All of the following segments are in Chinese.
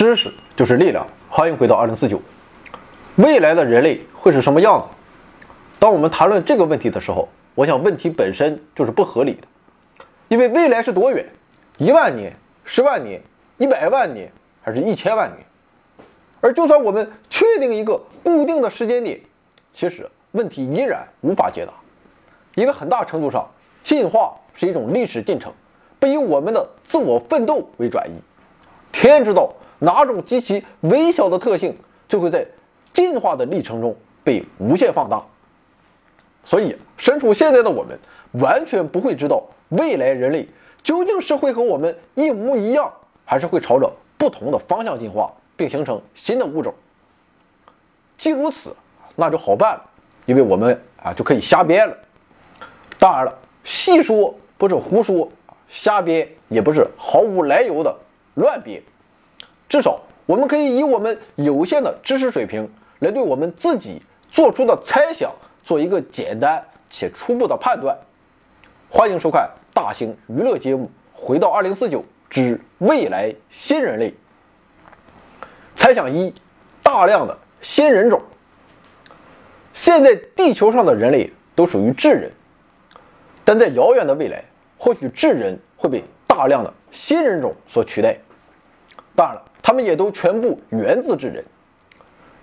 知识就是力量，欢迎回到二零四九。未来的人类会是什么样子？当我们谈论这个问题的时候，我想问题本身就是不合理的，因为未来是多远？一万年、十万年、一百万年，还是一千万年？而就算我们确定一个固定的时间点，其实问题依然无法解答，因为很大程度上，进化是一种历史进程，不以我们的自我奋斗为转移。天知道。哪种极其微小的特性就会在进化的历程中被无限放大，所以身处现在的我们完全不会知道未来人类究竟是会和我们一模一样，还是会朝着不同的方向进化，并形成新的物种。既如此，那就好办了，因为我们啊就可以瞎编了。当然了，细说不是胡说，瞎编也不是毫无来由的乱编。至少，我们可以以我们有限的知识水平来对我们自己做出的猜想做一个简单且初步的判断。欢迎收看大型娱乐节目《回到二零四九之未来新人类》。猜想一：大量的新人种。现在地球上的人类都属于智人，但在遥远的未来，或许智人会被大量的新人种所取代。当然了。他们也都全部源自智人，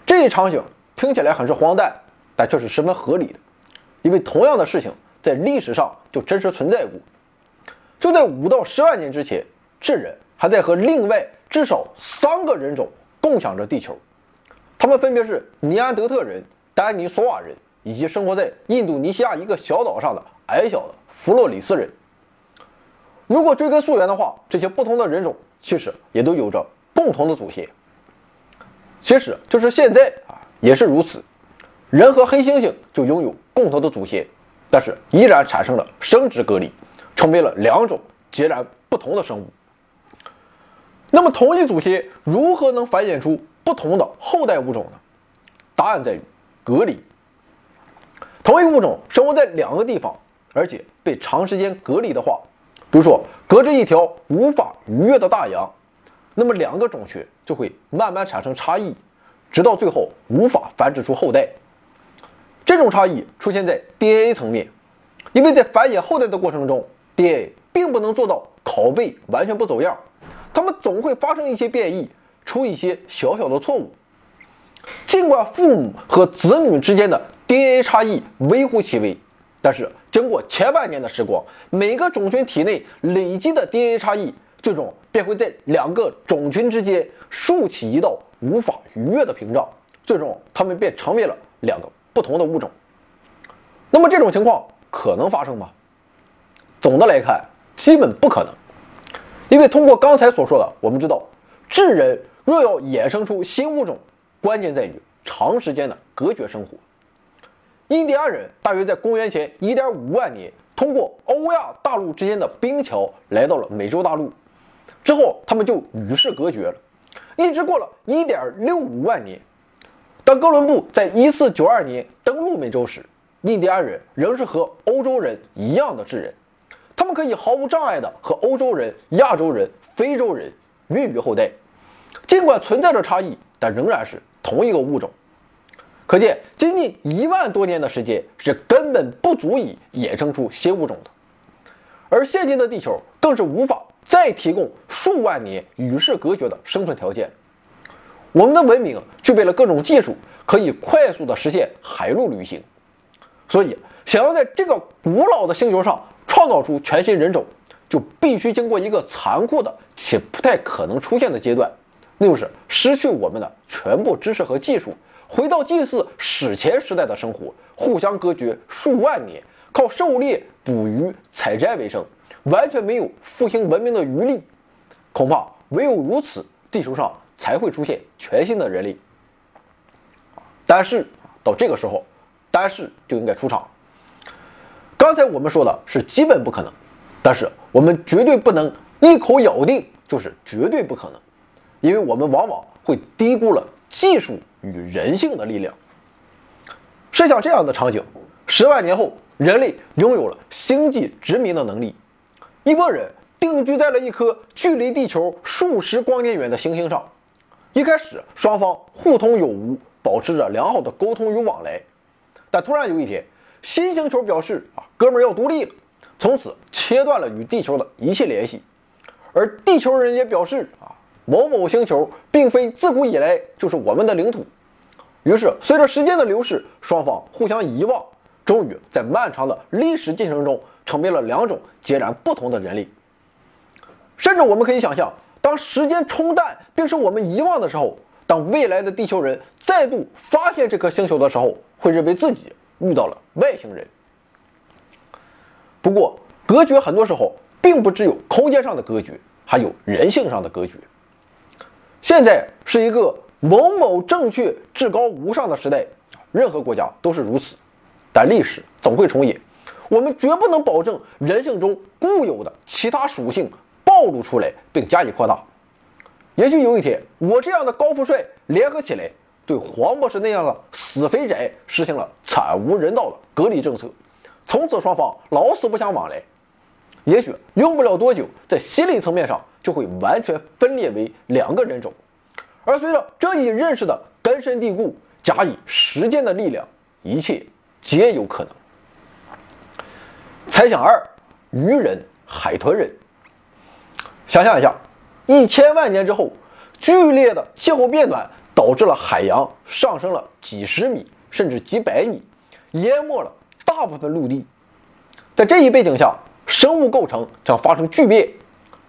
这一场景听起来很是荒诞，但却是十分合理的，因为同样的事情在历史上就真实存在过。就在五到十万年之前，智人还在和另外至少三个人种共享着地球，他们分别是尼安德特人、丹尼索瓦人以及生活在印度尼西亚一个小岛上的矮小的弗洛里斯人。如果追根溯源的话，这些不同的人种其实也都有着。共同的祖先，其实就是现在啊，也是如此。人和黑猩猩就拥有共同的祖先，但是依然产生了生殖隔离，成为了两种截然不同的生物。那么，同一祖先如何能繁衍出不同的后代物种呢？答案在于隔离。同一物种生活在两个地方，而且被长时间隔离的话，比如说隔着一条无法逾越的大洋。那么两个种群就会慢慢产生差异，直到最后无法繁殖出后代。这种差异出现在 DNA 层面，因为在繁衍后代的过程中，DNA 并不能做到拷贝完全不走样，它们总会发生一些变异，出一些小小的错误。尽管父母和子女之间的 DNA 差异微乎其微，但是经过千万年的时光，每个种群体内累积的 DNA 差异。最终便会在两个种群之间竖起一道无法逾越的屏障，最终它们便成为了两个不同的物种。那么这种情况可能发生吗？总的来看，基本不可能，因为通过刚才所说的，我们知道，智人若要衍生出新物种，关键在于长时间的隔绝生活。印第安人大约在公元前1.5万年通过欧亚大陆之间的冰桥来到了美洲大陆。之后，他们就与世隔绝了，一直过了一点六五万年。当哥伦布在一四九二年登陆美洲时，印第安人仍是和欧洲人一样的智人，他们可以毫无障碍地和欧洲人、亚洲人、非洲人孕育后代。尽管存在着差异，但仍然是同一个物种。可见，仅仅一万多年的时间是根本不足以衍生出新物种的，而现今的地球更是无法。再提供数万年与世隔绝的生存条件，我们的文明具备了各种技术，可以快速的实现海陆旅行。所以，想要在这个古老的星球上创造出全新人种，就必须经过一个残酷的且不太可能出现的阶段，那就是失去我们的全部知识和技术，回到祭祀史前时代的生活，互相隔绝数万年，靠狩猎、捕鱼、采摘为生。完全没有复兴文明的余力，恐怕唯有如此，地球上才会出现全新的人类。但是到这个时候，但是就应该出场。刚才我们说的是基本不可能，但是我们绝对不能一口咬定就是绝对不可能，因为我们往往会低估了技术与人性的力量。设想这样的场景：十万年后，人类拥有了星际殖民的能力。一拨人定居在了一颗距离地球数十光年远的行星上，一开始双方互通有无，保持着良好的沟通与往来。但突然有一天，新星球表示啊，哥们儿要独立了，从此切断了与地球的一切联系。而地球人也表示啊，某某星球并非自古以来就是我们的领土。于是，随着时间的流逝，双方互相遗忘，终于在漫长的历史进程中成为了两种截然不同的人类。甚至我们可以想象，当时间冲淡并使我们遗忘的时候，当未来的地球人再度发现这颗星球的时候，会认为自己遇到了外星人。不过，隔绝很多时候并不只有空间上的隔绝，还有人性上的隔绝。现在是一个某某正确、至高无上的时代，任何国家都是如此。但历史总会重演，我们绝不能保证人性中固有的其他属性暴露出来并加以扩大。也许有一天，我这样的高富帅联合起来。对黄博士那样的死肥宅实行了惨无人道的隔离政策，从此双方老死不相往来。也许用不了多久，在心理层面上就会完全分裂为两个人种。而随着这一认识的根深蒂固，假以时间的力量，一切皆有可能。猜想二：鱼人、海豚人。想象一下，一千万年之后，剧烈的气候变暖。导致了海洋上升了几十米甚至几百米，淹没了大部分陆地。在这一背景下，生物构成将发生巨变，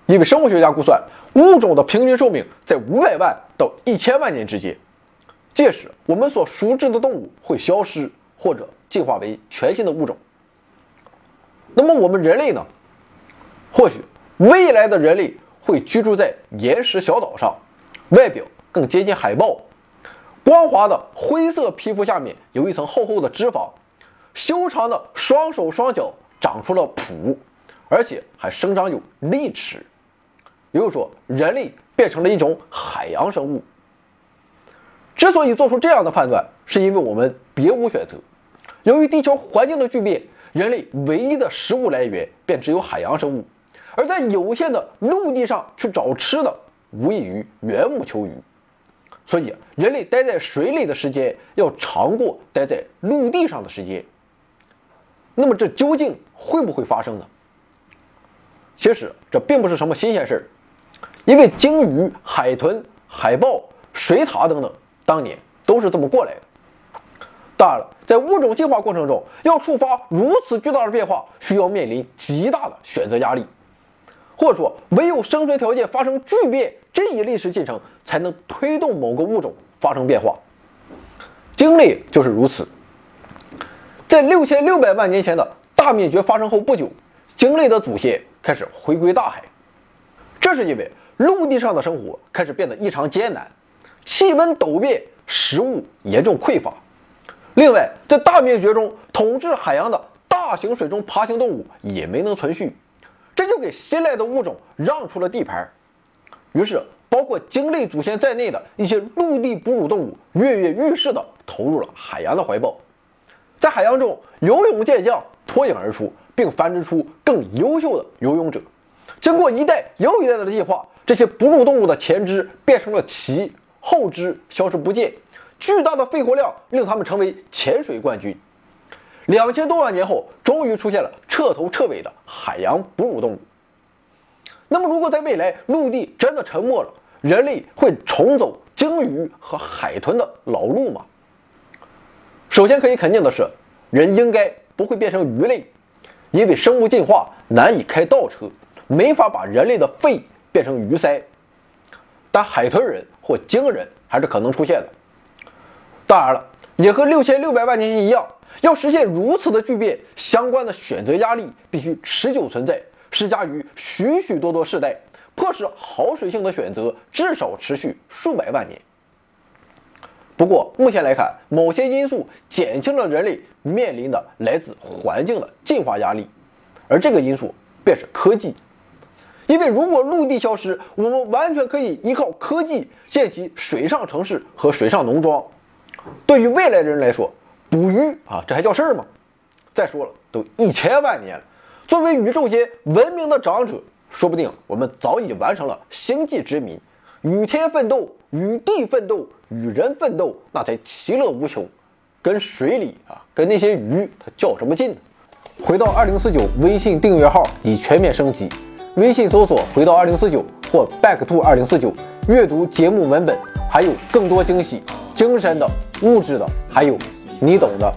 因为生物学家估算物种的平均寿命在五百万到一千万年之间。届时，我们所熟知的动物会消失或者进化为全新的物种。那么我们人类呢？或许未来的人类会居住在岩石小岛上，外表。更接近海豹，光滑的灰色皮肤下面有一层厚厚的脂肪，修长的双手双脚长出了蹼，而且还生长有利齿。也就是说，人类变成了一种海洋生物。之所以做出这样的判断，是因为我们别无选择。由于地球环境的巨变，人类唯一的食物来源便只有海洋生物，而在有限的陆地上去找吃的，无异于缘木求鱼。所以，人类待在水里的时间要长过待在陆地上的时间。那么，这究竟会不会发生呢？其实，这并不是什么新鲜事儿，因为鲸鱼、海豚、海豹、水獭等等，当年都是这么过来的。当然了，在物种进化过程中，要触发如此巨大的变化，需要面临极大的选择压力。或者说，唯有生存条件发生巨变，这一历史进程才能推动某个物种发生变化。鲸类就是如此。在六千六百万年前的大灭绝发生后不久，鲸类的祖先开始回归大海。这是因为陆地上的生活开始变得异常艰难，气温陡变，食物严重匮乏。另外，在大灭绝中，统治海洋的大型水中爬行动物也没能存续。这就给新来的物种让出了地盘，于是包括鲸类祖先在内的一些陆地哺乳动物跃跃欲试地投入了海洋的怀抱，在海洋中游泳健将脱颖而出，并繁殖出更优秀的游泳者。经过一代又一代的进化，这些哺乳动物的前肢变成了鳍，后肢消失不见，巨大的肺活量令他们成为潜水冠军。两千多万年后，终于出现了彻头彻尾的海洋哺乳动物。那么，如果在未来陆地真的沉没了，人类会重走鲸鱼和海豚的老路吗？首先可以肯定的是，人应该不会变成鱼类，因为生物进化难以开倒车，没法把人类的肺变成鱼鳃。但海豚人或鲸人还是可能出现的。当然了，也和六千六百万年前一样。要实现如此的巨变，相关的选择压力必须持久存在，施加于许许多多世代，迫使好水性的选择至少持续数百万年。不过，目前来看，某些因素减轻了人类面临的来自环境的进化压力，而这个因素便是科技。因为如果陆地消失，我们完全可以依靠科技建起水上城市和水上农庄。对于未来的人来说，捕鱼啊，这还叫事儿吗？再说了，都一千万年了，作为宇宙间文明的长者，说不定我们早已完成了星际殖民，与天奋斗，与地奋斗，与人奋斗，那才其乐无穷。跟水里啊，跟那些鱼，它较什么劲呢？回到二零四九，微信订阅号已全面升级，微信搜索“回到二零四九”或 “back to 二零四九”，阅读节目文本，还有更多惊喜，精神的、物质的，还有你懂的。